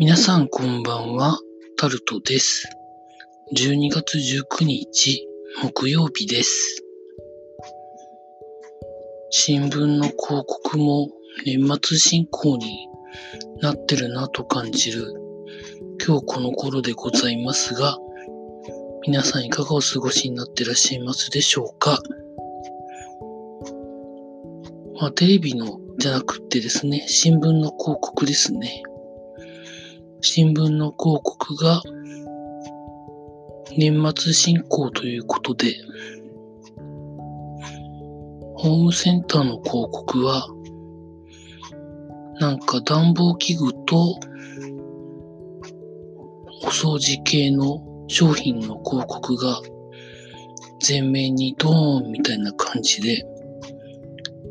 皆さんこんばんは、タルトです。12月19日、木曜日です。新聞の広告も年末進行になってるなと感じる今日この頃でございますが、皆さんいかがお過ごしになってらっしゃいますでしょうか？まあ、テレビのじゃなくってですね、新聞の広告ですね。新聞の広告が年末進行ということで、ホームセンターの広告は、なんか暖房器具とお掃除系の商品の広告が全面にドーンみたいな感じで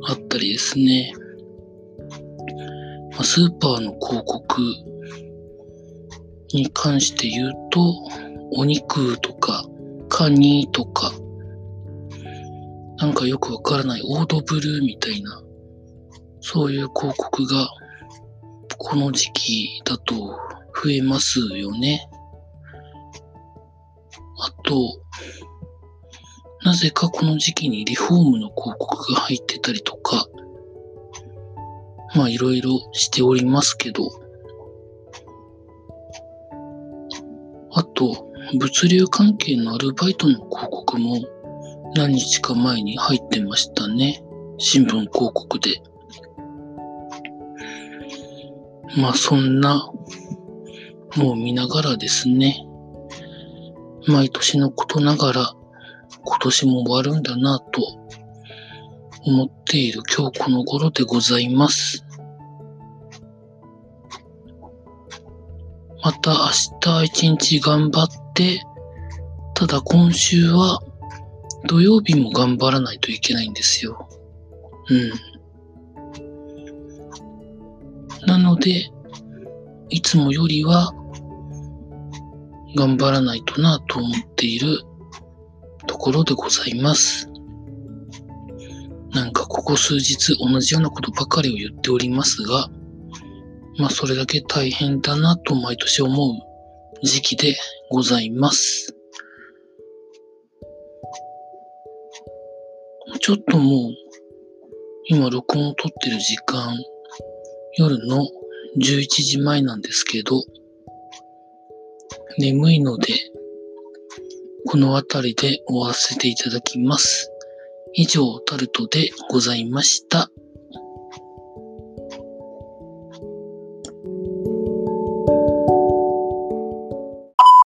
あったりですね。まあスーパーの広告に関して言うと、お肉とか、カニとか、なんかよくわからないオードブルーみたいな、そういう広告が、この時期だと増えますよね。あと、なぜかこの時期にリフォームの広告が入ってたりとか、まあいろいろしておりますけど、あと、物流関係のアルバイトの広告も何日か前に入ってましたね。新聞広告で。まあそんな、もう見ながらですね。毎年のことながら今年も終わるんだなと思っている今日この頃でございます。また明日一日頑張って、ただ今週は土曜日も頑張らないといけないんですよ。うん。なので、いつもよりは頑張らないとなと思っているところでございます。なんかここ数日同じようなことばかりを言っておりますが、まあそれだけ大変だなと毎年思う時期でございます。ちょっともう今録音を撮ってる時間夜の11時前なんですけど眠いのでこの辺りで終わらせていただきます。以上タルトでございました。